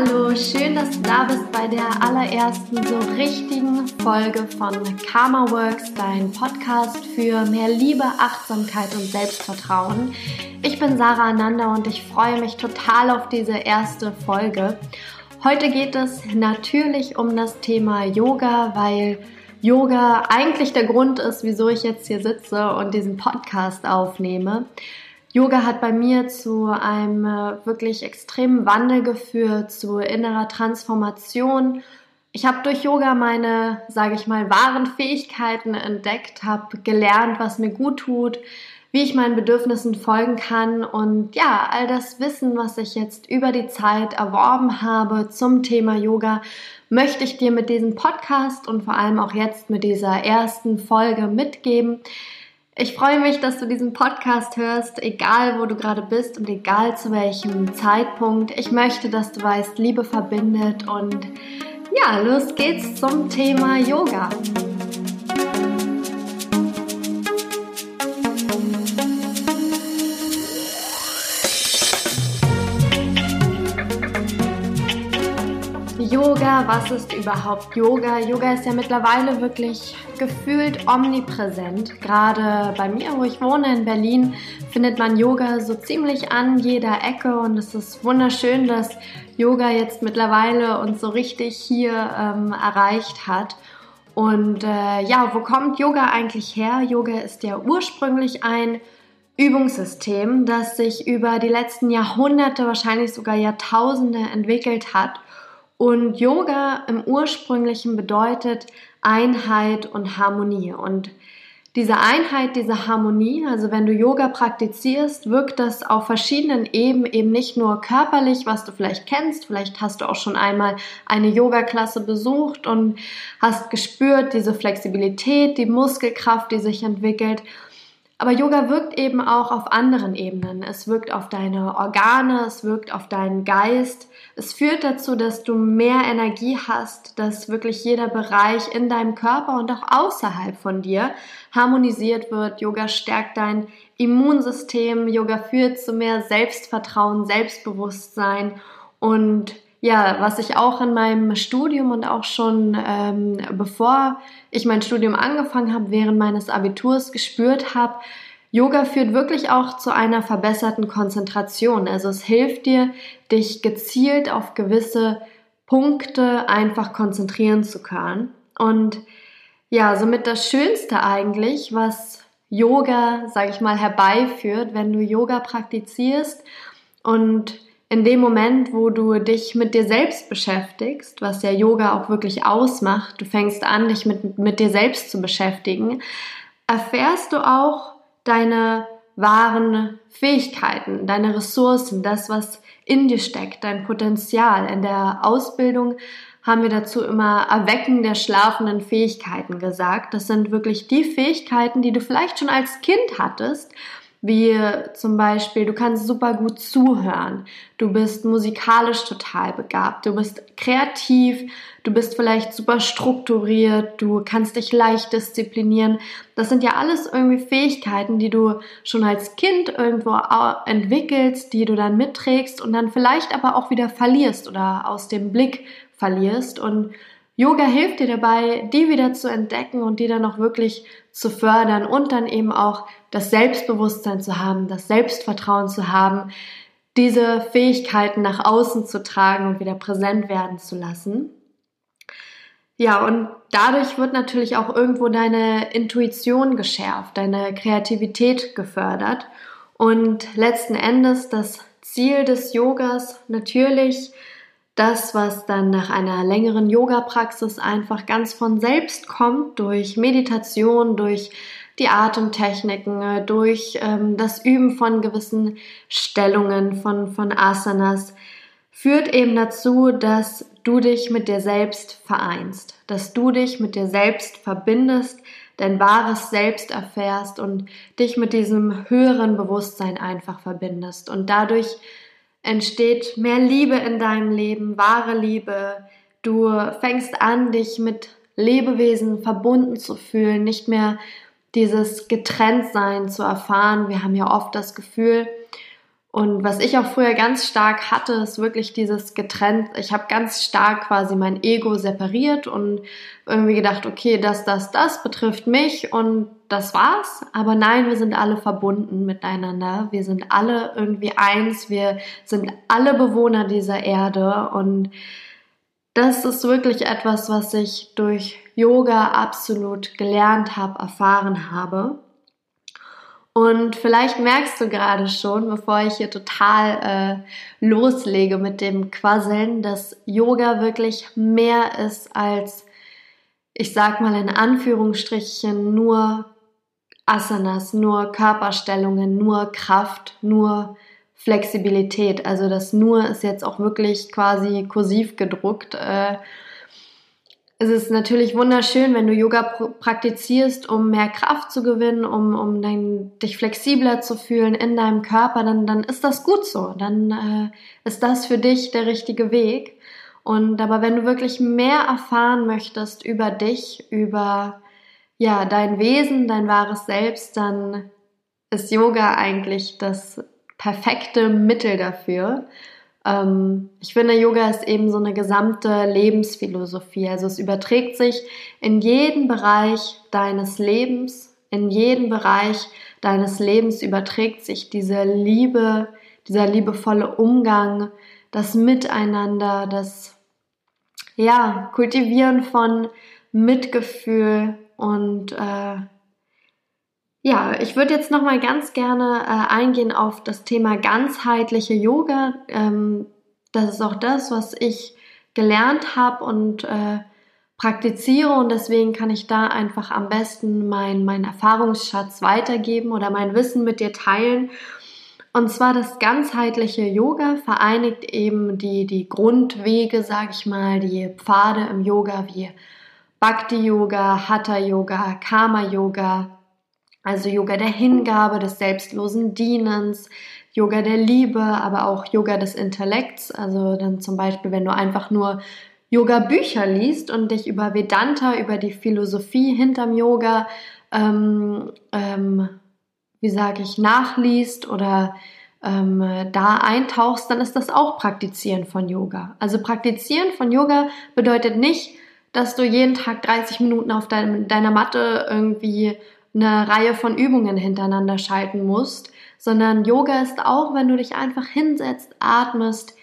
Hallo, schön, dass du da bist bei der allerersten so richtigen Folge von Karma Works, dein Podcast für mehr Liebe, Achtsamkeit und Selbstvertrauen. Ich bin Sarah Ananda und ich freue mich total auf diese erste Folge. Heute geht es natürlich um das Thema Yoga, weil Yoga eigentlich der Grund ist, wieso ich jetzt hier sitze und diesen Podcast aufnehme. Yoga hat bei mir zu einem äh, wirklich extremen Wandel geführt, zu innerer Transformation. Ich habe durch Yoga meine, sage ich mal, wahren Fähigkeiten entdeckt, habe gelernt, was mir gut tut, wie ich meinen Bedürfnissen folgen kann und ja, all das Wissen, was ich jetzt über die Zeit erworben habe zum Thema Yoga, möchte ich dir mit diesem Podcast und vor allem auch jetzt mit dieser ersten Folge mitgeben. Ich freue mich, dass du diesen Podcast hörst, egal wo du gerade bist und egal zu welchem Zeitpunkt. Ich möchte, dass du weißt, Liebe verbindet und ja, los geht's zum Thema Yoga. Yoga, was ist überhaupt Yoga? Yoga ist ja mittlerweile wirklich gefühlt omnipräsent. Gerade bei mir, wo ich wohne in Berlin, findet man Yoga so ziemlich an jeder Ecke und es ist wunderschön, dass Yoga jetzt mittlerweile uns so richtig hier ähm, erreicht hat. Und äh, ja, wo kommt Yoga eigentlich her? Yoga ist ja ursprünglich ein Übungssystem, das sich über die letzten Jahrhunderte, wahrscheinlich sogar Jahrtausende entwickelt hat und Yoga im ursprünglichen bedeutet Einheit und Harmonie. Und diese Einheit, diese Harmonie, also wenn du Yoga praktizierst, wirkt das auf verschiedenen Ebenen eben nicht nur körperlich, was du vielleicht kennst, vielleicht hast du auch schon einmal eine Yoga-Klasse besucht und hast gespürt diese Flexibilität, die Muskelkraft, die sich entwickelt, aber Yoga wirkt eben auch auf anderen Ebenen. Es wirkt auf deine Organe, es wirkt auf deinen Geist. Es führt dazu, dass du mehr Energie hast, dass wirklich jeder Bereich in deinem Körper und auch außerhalb von dir harmonisiert wird. Yoga stärkt dein Immunsystem. Yoga führt zu mehr Selbstvertrauen, Selbstbewusstsein und ja, was ich auch in meinem Studium und auch schon ähm, bevor ich mein Studium angefangen habe, während meines Abiturs gespürt habe, Yoga führt wirklich auch zu einer verbesserten Konzentration. Also es hilft dir, dich gezielt auf gewisse Punkte einfach konzentrieren zu können. Und ja, somit das Schönste eigentlich, was Yoga, sage ich mal, herbeiführt, wenn du Yoga praktizierst und in dem Moment, wo du dich mit dir selbst beschäftigst, was der Yoga auch wirklich ausmacht, du fängst an, dich mit, mit dir selbst zu beschäftigen, erfährst du auch deine wahren Fähigkeiten, deine Ressourcen, das, was in dir steckt, dein Potenzial. In der Ausbildung haben wir dazu immer Erwecken der schlafenden Fähigkeiten gesagt. Das sind wirklich die Fähigkeiten, die du vielleicht schon als Kind hattest wie zum Beispiel, du kannst super gut zuhören, du bist musikalisch total begabt, du bist kreativ, du bist vielleicht super strukturiert, du kannst dich leicht disziplinieren. Das sind ja alles irgendwie Fähigkeiten, die du schon als Kind irgendwo entwickelst, die du dann mitträgst und dann vielleicht aber auch wieder verlierst oder aus dem Blick verlierst. Und Yoga hilft dir dabei, die wieder zu entdecken und die dann auch wirklich zu fördern und dann eben auch das Selbstbewusstsein zu haben, das Selbstvertrauen zu haben, diese Fähigkeiten nach außen zu tragen und wieder präsent werden zu lassen. Ja, und dadurch wird natürlich auch irgendwo deine Intuition geschärft, deine Kreativität gefördert und letzten Endes das Ziel des Yogas natürlich das, was dann nach einer längeren Yoga-Praxis einfach ganz von selbst kommt, durch Meditation, durch die Atemtechniken, durch ähm, das Üben von gewissen Stellungen, von, von Asanas, führt eben dazu, dass du dich mit dir selbst vereinst, dass du dich mit dir selbst verbindest, dein wahres Selbst erfährst und dich mit diesem höheren Bewusstsein einfach verbindest. Und dadurch entsteht mehr Liebe in deinem Leben, wahre Liebe. Du fängst an, dich mit Lebewesen verbunden zu fühlen, nicht mehr dieses Getrenntsein zu erfahren. Wir haben ja oft das Gefühl, Und was ich auch früher ganz stark hatte, ist wirklich dieses getrennt. Ich habe ganz stark quasi mein Ego separiert und irgendwie gedacht, okay, das, das, das betrifft mich und das war's. Aber nein, wir sind alle verbunden miteinander. Wir sind alle irgendwie eins. Wir sind alle Bewohner dieser Erde und das ist wirklich etwas, was ich durch Yoga absolut gelernt habe, erfahren habe. Und vielleicht merkst du gerade schon, bevor ich hier total äh, loslege mit dem Quasseln, dass Yoga wirklich mehr ist als, ich sag mal in Anführungsstrichen, nur Asanas, nur Körperstellungen, nur Kraft, nur Flexibilität. Also das nur ist jetzt auch wirklich quasi kursiv gedruckt. Äh, es ist natürlich wunderschön, wenn du Yoga praktizierst, um mehr Kraft zu gewinnen, um, um dein, dich flexibler zu fühlen in deinem Körper, dann, dann ist das gut so. Dann äh, ist das für dich der richtige Weg. Und aber wenn du wirklich mehr erfahren möchtest über dich, über ja, dein Wesen, dein wahres Selbst, dann ist Yoga eigentlich das perfekte Mittel dafür. Ähm, ich finde, Yoga ist eben so eine gesamte Lebensphilosophie. Also es überträgt sich in jeden Bereich deines Lebens, in jeden Bereich deines Lebens überträgt sich diese Liebe, dieser liebevolle Umgang, das Miteinander, das ja, Kultivieren von Mitgefühl und äh, ja, ich würde jetzt noch mal ganz gerne äh, eingehen auf das Thema ganzheitliche Yoga. Ähm, das ist auch das, was ich gelernt habe und äh, praktiziere und deswegen kann ich da einfach am besten meinen mein Erfahrungsschatz weitergeben oder mein Wissen mit dir teilen. Und zwar das ganzheitliche Yoga vereinigt eben die, die Grundwege, sage ich mal, die Pfade im Yoga wie Bhakti Yoga, Hatha Yoga, Karma Yoga, also Yoga der Hingabe, des selbstlosen Dienens, Yoga der Liebe, aber auch Yoga des Intellekts. Also dann zum Beispiel, wenn du einfach nur Yoga-Bücher liest und dich über Vedanta, über die Philosophie hinterm Yoga, ähm, ähm, wie sage ich, nachliest oder ähm, da eintauchst, dann ist das auch Praktizieren von Yoga. Also Praktizieren von Yoga bedeutet nicht, dass du jeden Tag 30 Minuten auf dein, deiner Matte irgendwie eine Reihe von Übungen hintereinander schalten musst, sondern Yoga ist auch, wenn du dich einfach hinsetzt, atmest,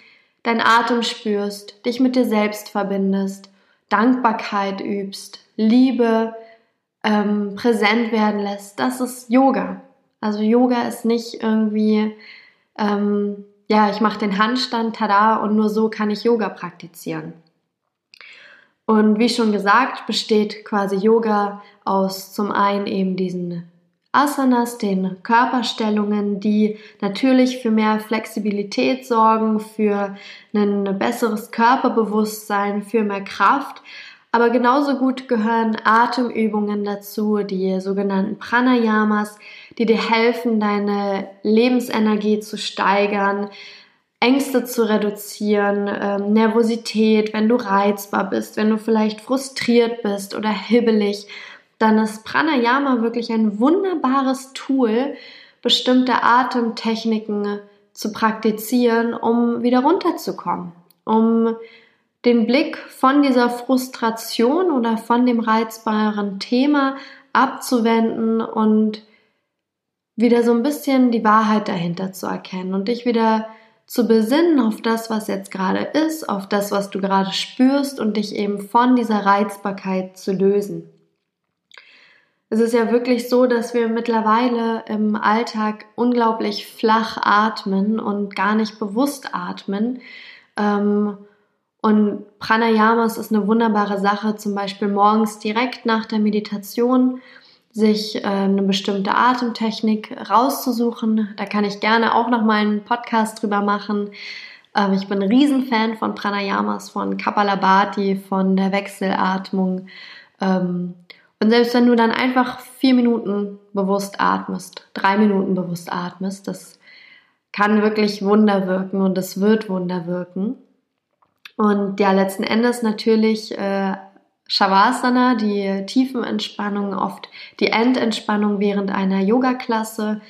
dein Atem spürst, dich mit dir selbst verbindest, Dankbarkeit übst, Liebe ähm, präsent werden lässt. Das ist Yoga. Also Yoga ist nicht irgendwie, ähm, ja, ich mache den Handstand, tada, und nur so kann ich Yoga praktizieren. Und wie schon gesagt, besteht quasi Yoga aus zum einen eben diesen Asanas, den Körperstellungen, die natürlich für mehr Flexibilität sorgen, für ein besseres Körperbewusstsein, für mehr Kraft. Aber genauso gut gehören Atemübungen dazu, die sogenannten Pranayamas, die dir helfen, deine Lebensenergie zu steigern, Ängste zu reduzieren, ähm, Nervosität, wenn du reizbar bist, wenn du vielleicht frustriert bist oder hibbelig, dann ist Pranayama wirklich ein wunderbares Tool, bestimmte Atemtechniken zu praktizieren, um wieder runterzukommen, um den Blick von dieser Frustration oder von dem reizbaren Thema abzuwenden und wieder so ein bisschen die Wahrheit dahinter zu erkennen und dich wieder zu besinnen auf das, was jetzt gerade ist, auf das, was du gerade spürst und dich eben von dieser Reizbarkeit zu lösen. Es ist ja wirklich so, dass wir mittlerweile im Alltag unglaublich flach atmen und gar nicht bewusst atmen. Ähm, und Pranayamas ist eine wunderbare Sache, zum Beispiel morgens direkt nach der Meditation sich äh, eine bestimmte Atemtechnik rauszusuchen. Da kann ich gerne auch noch mal einen Podcast drüber machen. Ähm, ich bin ein Riesenfan von Pranayamas, von Kapalabhati, von der Wechselatmung. Ähm, und selbst wenn du dann einfach vier Minuten bewusst atmest, drei Minuten bewusst atmest, das kann wirklich Wunder wirken und es wird Wunder wirken. Und ja, letzten Endes natürlich äh, Shavasana, die Tiefenentspannung, oft die Endentspannung während einer Yoga-Klasse.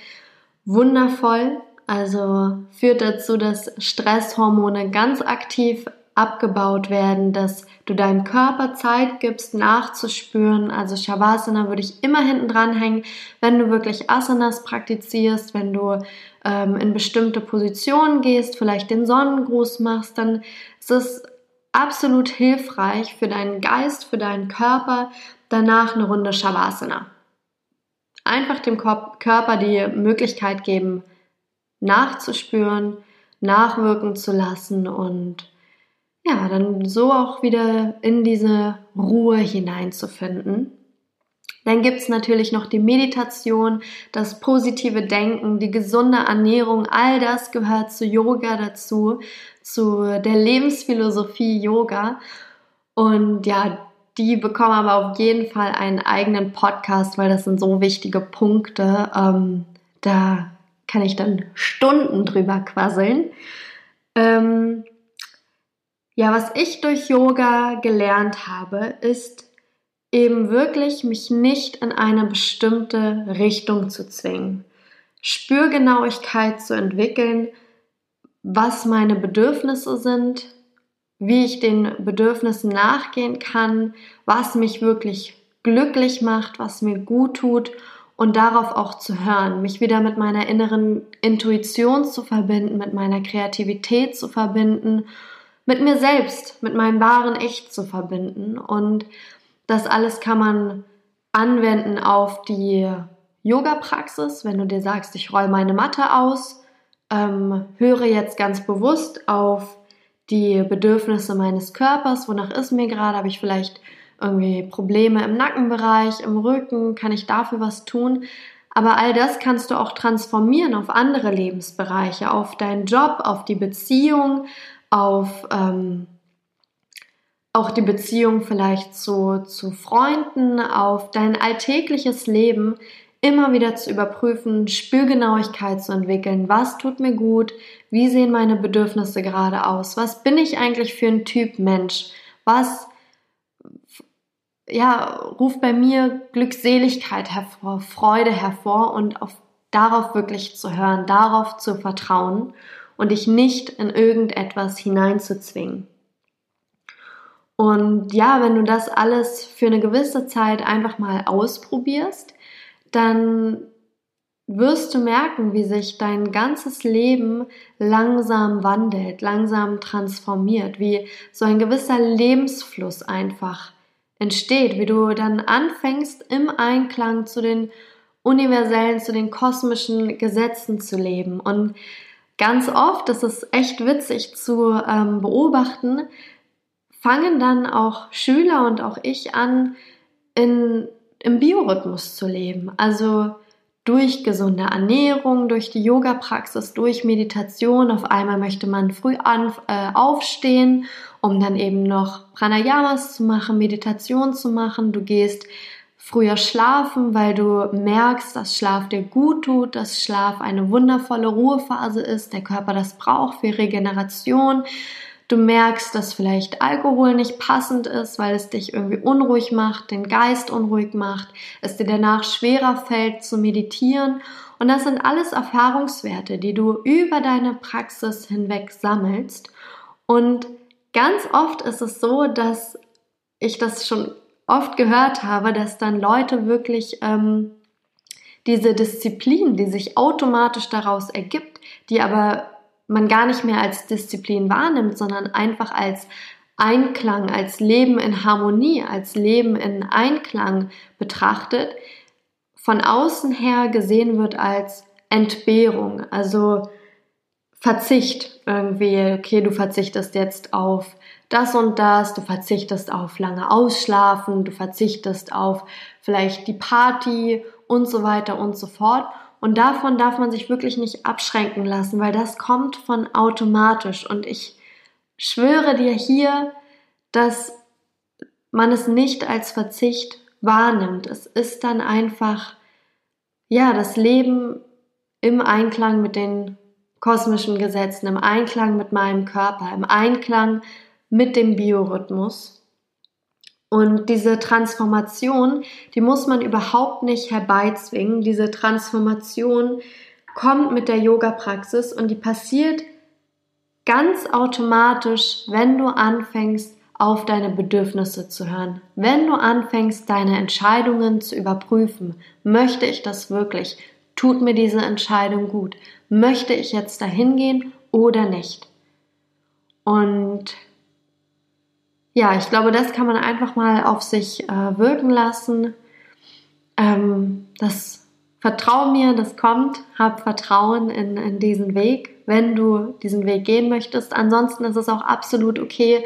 Wundervoll. also führt dazu, dass Stresshormone ganz aktiv abgebaut werden, dass du deinem Körper Zeit gibst, nachzuspüren. Also Shavasana würde ich immer hinten dran hängen, wenn du wirklich Asanas praktizierst, wenn du ähm, in bestimmte Positionen gehst, vielleicht den Sonnengruß machst, dann ist es absolut hilfreich für deinen Geist, für deinen Körper, danach eine Runde Shavasana. Einfach dem Körper die Möglichkeit geben, nachzuspüren, nachwirken zu lassen und ja, dann so auch wieder in diese Ruhe hineinzufinden. Dann gibt's natürlich noch die Meditation, das positive Denken, die gesunde Ernährung, all das gehört zu Yoga dazu, zu der Lebensphilosophie Yoga. Und ja, die bekommen aber auf jeden Fall einen eigenen Podcast, weil das sind so wichtige Punkte. Ähm, da kann ich dann Stunden drüber quasseln. Ähm, ja, was ich durch Yoga gelernt habe, ist eben wirklich mich nicht in eine bestimmte Richtung zu zwingen. Spürgenauigkeit zu entwickeln, was meine Bedürfnisse sind, wie ich den Bedürfnissen nachgehen kann, was mich wirklich glücklich macht, was mir gut tut und darauf auch zu hören, mich wieder mit meiner inneren Intuition zu verbinden, mit meiner Kreativität zu verbinden mit mir selbst, mit meinem wahren Echt zu verbinden. Und das alles kann man anwenden auf die Yoga-Praxis, wenn du dir sagst, ich roll meine Matte aus, ähm, höre jetzt ganz bewusst auf die Bedürfnisse meines Körpers, wonach ist mir gerade, habe ich vielleicht irgendwie Probleme im Nackenbereich, im Rücken, kann ich dafür was tun? Aber all das kannst du auch transformieren auf andere Lebensbereiche, auf deinen Job, auf die Beziehung, auf ähm, auch die Beziehung vielleicht zu, zu Freunden, auf dein alltägliches Leben immer wieder zu überprüfen, Spürgenauigkeit zu entwickeln. Was tut mir gut? Wie sehen meine Bedürfnisse gerade aus? Was bin ich eigentlich für ein Typ Mensch? Was ja, ruft bei mir Glückseligkeit hervor, Freude hervor und auf, darauf wirklich zu hören, darauf zu vertrauen und dich nicht in irgendetwas hineinzuzwingen. Und ja, wenn du das alles für eine gewisse Zeit einfach mal ausprobierst, dann wirst du merken, wie sich dein ganzes Leben langsam wandelt, langsam transformiert, wie so ein gewisser Lebensfluss einfach entsteht, wie du dann anfängst, im Einklang zu den universellen, zu den kosmischen Gesetzen zu leben. Und ganz oft, das ist echt witzig zu ähm, beobachten, fangen dann auch Schüler und auch ich an, in, im Biorhythmus zu leben. Also durch gesunde Ernährung, durch die Yoga-Praxis, durch Meditation. Auf einmal möchte man früh an, äh, aufstehen, um dann eben noch Pranayamas zu machen, Meditation zu machen. Du gehst früher schlafen, weil du merkst, dass Schlaf dir gut tut, dass Schlaf eine wundervolle Ruhephase ist, der Körper das braucht für Regeneration. Du merkst, dass vielleicht Alkohol nicht passend ist, weil es dich irgendwie unruhig macht, den Geist unruhig macht, es dir danach schwerer fällt zu meditieren. Und das sind alles Erfahrungswerte, die du über deine Praxis hinweg sammelst. Und ganz oft ist es so, dass ich das schon oft gehört habe, dass dann Leute wirklich ähm, diese Disziplin, die sich automatisch daraus ergibt, die aber man gar nicht mehr als Disziplin wahrnimmt, sondern einfach als Einklang, als Leben in Harmonie, als Leben in Einklang betrachtet, von außen her gesehen wird als Entbehrung, also Verzicht irgendwie, okay, du verzichtest jetzt auf das und das, du verzichtest auf lange Ausschlafen, du verzichtest auf vielleicht die Party und so weiter und so fort. Und davon darf man sich wirklich nicht abschränken lassen, weil das kommt von automatisch. Und ich schwöre dir hier, dass man es nicht als Verzicht wahrnimmt. Es ist dann einfach, ja, das Leben im Einklang mit den kosmischen Gesetzen, im Einklang mit meinem Körper, im Einklang mit dem Biorhythmus. Und diese Transformation, die muss man überhaupt nicht herbeizwingen. Diese Transformation kommt mit der Yoga-Praxis und die passiert ganz automatisch, wenn du anfängst, auf deine Bedürfnisse zu hören. Wenn du anfängst, deine Entscheidungen zu überprüfen, möchte ich das wirklich? Tut mir diese Entscheidung gut? Möchte ich jetzt dahin gehen oder nicht? Und ja, ich glaube, das kann man einfach mal auf sich äh, wirken lassen. Ähm, das Vertrau mir, das kommt. Hab Vertrauen in, in diesen Weg, wenn du diesen Weg gehen möchtest. Ansonsten ist es auch absolut okay,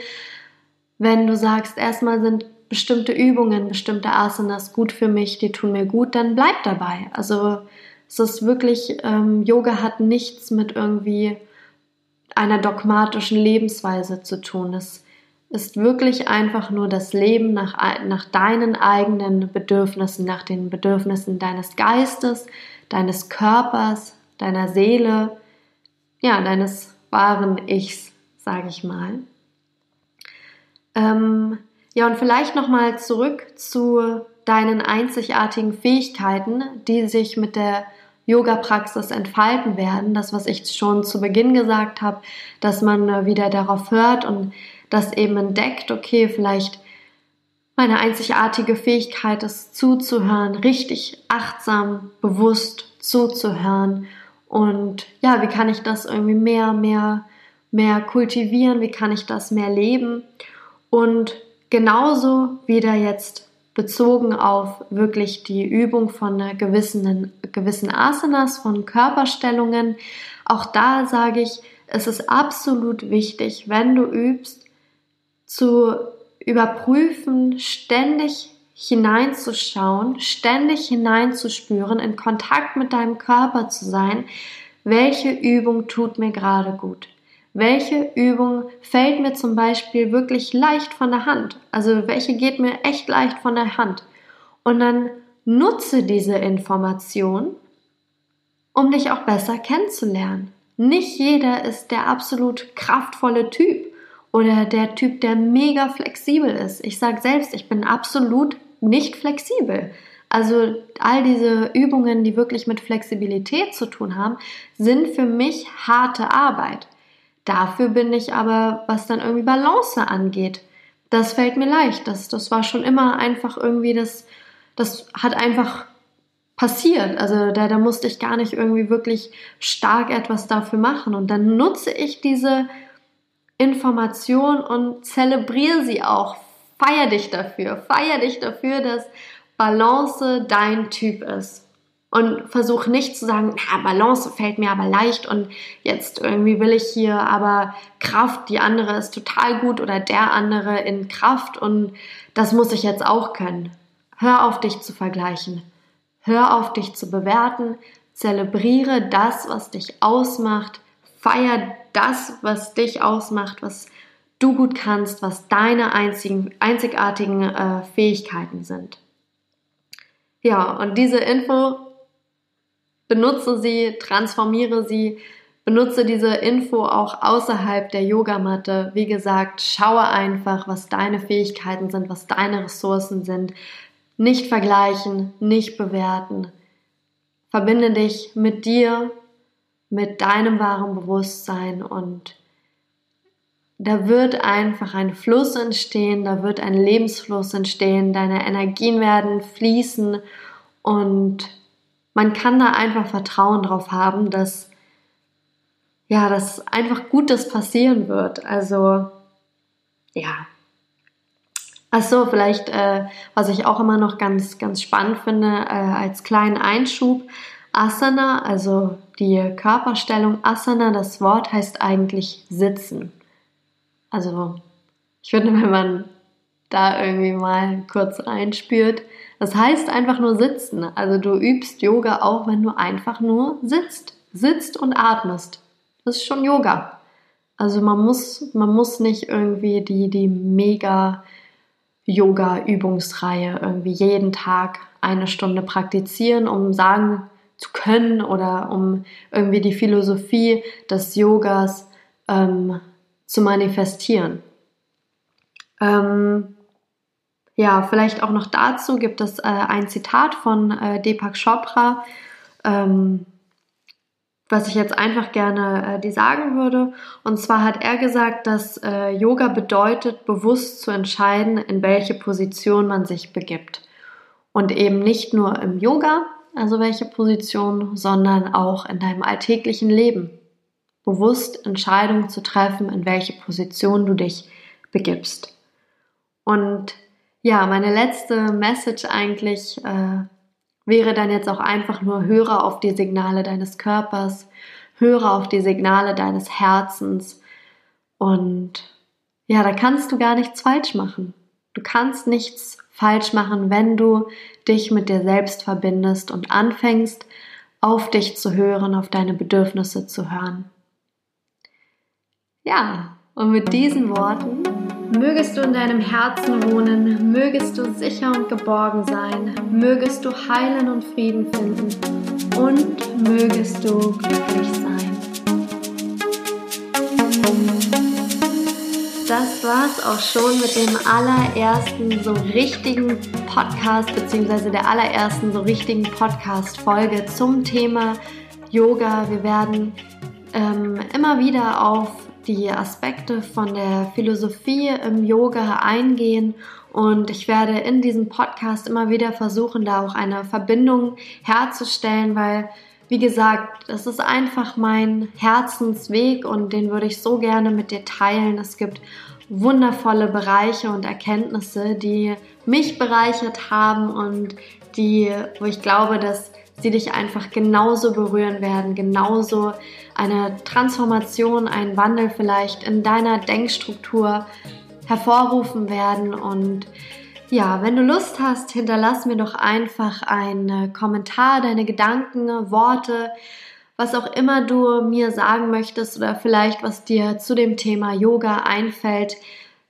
wenn du sagst, erstmal sind bestimmte Übungen, bestimmte Asanas gut für mich, die tun mir gut, dann bleib dabei. Also es ist wirklich, ähm, Yoga hat nichts mit irgendwie einer dogmatischen Lebensweise zu tun. Es ist wirklich einfach nur das Leben nach, nach deinen eigenen Bedürfnissen, nach den Bedürfnissen deines Geistes, deines Körpers, deiner Seele, ja, deines wahren Ichs, sage ich mal. Ähm, ja, und vielleicht nochmal zurück zu deinen einzigartigen Fähigkeiten, die sich mit der Yoga-Praxis entfalten werden. Das, was ich schon zu Beginn gesagt habe, dass man wieder darauf hört und das eben entdeckt, okay, vielleicht meine einzigartige Fähigkeit ist zuzuhören, richtig achtsam, bewusst zuzuhören. Und ja, wie kann ich das irgendwie mehr, mehr, mehr kultivieren? Wie kann ich das mehr leben? Und genauso wieder jetzt bezogen auf wirklich die Übung von gewissen, gewissen Asanas, von Körperstellungen. Auch da sage ich, es ist absolut wichtig, wenn du übst, zu überprüfen, ständig hineinzuschauen, ständig hineinzuspüren, in Kontakt mit deinem Körper zu sein, welche Übung tut mir gerade gut. Welche Übung fällt mir zum Beispiel wirklich leicht von der Hand? Also welche geht mir echt leicht von der Hand? Und dann nutze diese Information, um dich auch besser kennenzulernen. Nicht jeder ist der absolut kraftvolle Typ oder der Typ, der mega flexibel ist. Ich sage selbst, ich bin absolut nicht flexibel. Also all diese Übungen, die wirklich mit Flexibilität zu tun haben, sind für mich harte Arbeit. Dafür bin ich aber, was dann irgendwie Balance angeht, das fällt mir leicht. Das, das war schon immer einfach irgendwie das, das hat einfach passiert. Also da, da musste ich gar nicht irgendwie wirklich stark etwas dafür machen. Und dann nutze ich diese Information und zelebriere sie auch. Feier dich dafür. Feier dich dafür, dass Balance dein Typ ist. Und versuch nicht zu sagen, na, Balance fällt mir aber leicht und jetzt irgendwie will ich hier aber Kraft, die andere ist total gut oder der andere in Kraft und das muss ich jetzt auch können. Hör auf dich zu vergleichen. Hör auf dich zu bewerten. Zelebriere das, was dich ausmacht. Feier das, was dich ausmacht, was du gut kannst, was deine einzigen, einzigartigen äh, Fähigkeiten sind. Ja, und diese Info benutze sie, transformiere sie, benutze diese Info auch außerhalb der Yogamatte. Wie gesagt, schaue einfach, was deine Fähigkeiten sind, was deine Ressourcen sind. Nicht vergleichen, nicht bewerten. Verbinde dich mit dir, mit deinem wahren Bewusstsein und da wird einfach ein Fluss entstehen, da wird ein Lebensfluss entstehen, deine Energien werden fließen und man kann da einfach Vertrauen drauf haben, dass ja, dass einfach Gutes passieren wird. Also ja. Achso, vielleicht, äh, was ich auch immer noch ganz, ganz spannend finde, äh, als kleinen Einschub, Asana, also die Körperstellung Asana, das Wort heißt eigentlich sitzen. Also, ich finde, wenn man da irgendwie mal kurz reinspürt, das heißt einfach nur sitzen. Also du übst Yoga auch, wenn du einfach nur sitzt. Sitzt und atmest. Das ist schon Yoga. Also man muss, man muss nicht irgendwie die, die mega Yoga-Übungsreihe irgendwie jeden Tag eine Stunde praktizieren, um sagen zu können oder um irgendwie die Philosophie des Yogas ähm, zu manifestieren. Ähm, ja, vielleicht auch noch dazu gibt es äh, ein Zitat von äh, Deepak Chopra. Ähm, was ich jetzt einfach gerne äh, dir sagen würde. Und zwar hat er gesagt, dass äh, Yoga bedeutet, bewusst zu entscheiden, in welche Position man sich begibt. Und eben nicht nur im Yoga, also welche Position, sondern auch in deinem alltäglichen Leben. Bewusst Entscheidungen zu treffen, in welche Position du dich begibst. Und ja, meine letzte Message eigentlich äh, wäre dann jetzt auch einfach nur, höre auf die Signale deines Körpers, höre auf die Signale deines Herzens und ja, da kannst du gar nichts falsch machen. Du kannst nichts falsch machen, wenn du dich mit dir selbst verbindest und anfängst, auf dich zu hören, auf deine Bedürfnisse zu hören. Ja, und mit diesen Worten mögest du in deinem Herzen wohnen, mögest du sicher und geborgen sein, mögest du heilen und Frieden finden und mögest du glücklich sein. Das war's auch schon mit dem allerersten so richtigen Podcast, beziehungsweise der allerersten so richtigen Podcast-Folge zum Thema Yoga. Wir werden ähm, immer wieder auf die Aspekte von der Philosophie im Yoga eingehen und ich werde in diesem Podcast immer wieder versuchen, da auch eine Verbindung herzustellen, weil, wie gesagt, das ist einfach mein Herzensweg und den würde ich so gerne mit dir teilen. Es gibt wundervolle Bereiche und Erkenntnisse, die mich bereichert haben und die, wo ich glaube, dass sie dich einfach genauso berühren werden, genauso eine Transformation, einen Wandel vielleicht in deiner Denkstruktur hervorrufen werden. Und ja, wenn du Lust hast, hinterlass mir doch einfach einen Kommentar, deine Gedanken, Worte, was auch immer du mir sagen möchtest oder vielleicht was dir zu dem Thema Yoga einfällt.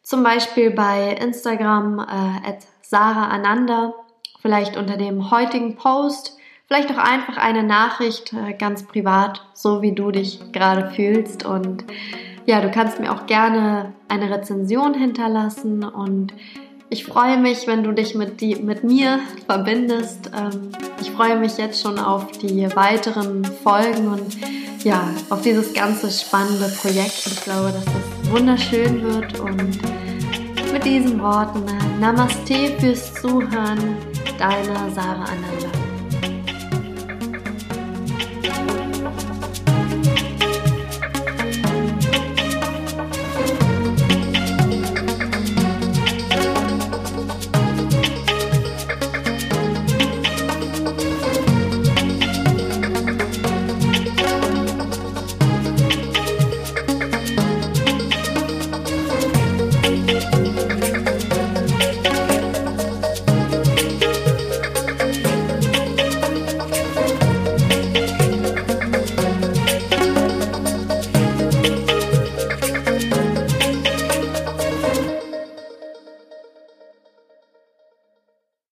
Zum Beispiel bei Instagram äh, at vielleicht unter dem heutigen Post vielleicht auch einfach eine Nachricht äh, ganz privat, so wie du dich gerade fühlst. Und ja, du kannst mir auch gerne eine Rezension hinterlassen und ich freue mich, wenn du dich mit, die, mit mir verbindest. Ähm, ich freue mich jetzt schon auf die weiteren Folgen und ja, auf dieses ganze spannende Projekt. Ich glaube, dass es wunderschön wird und mit diesen Worten Namaste fürs Zuhören, deine Sarah Ananda.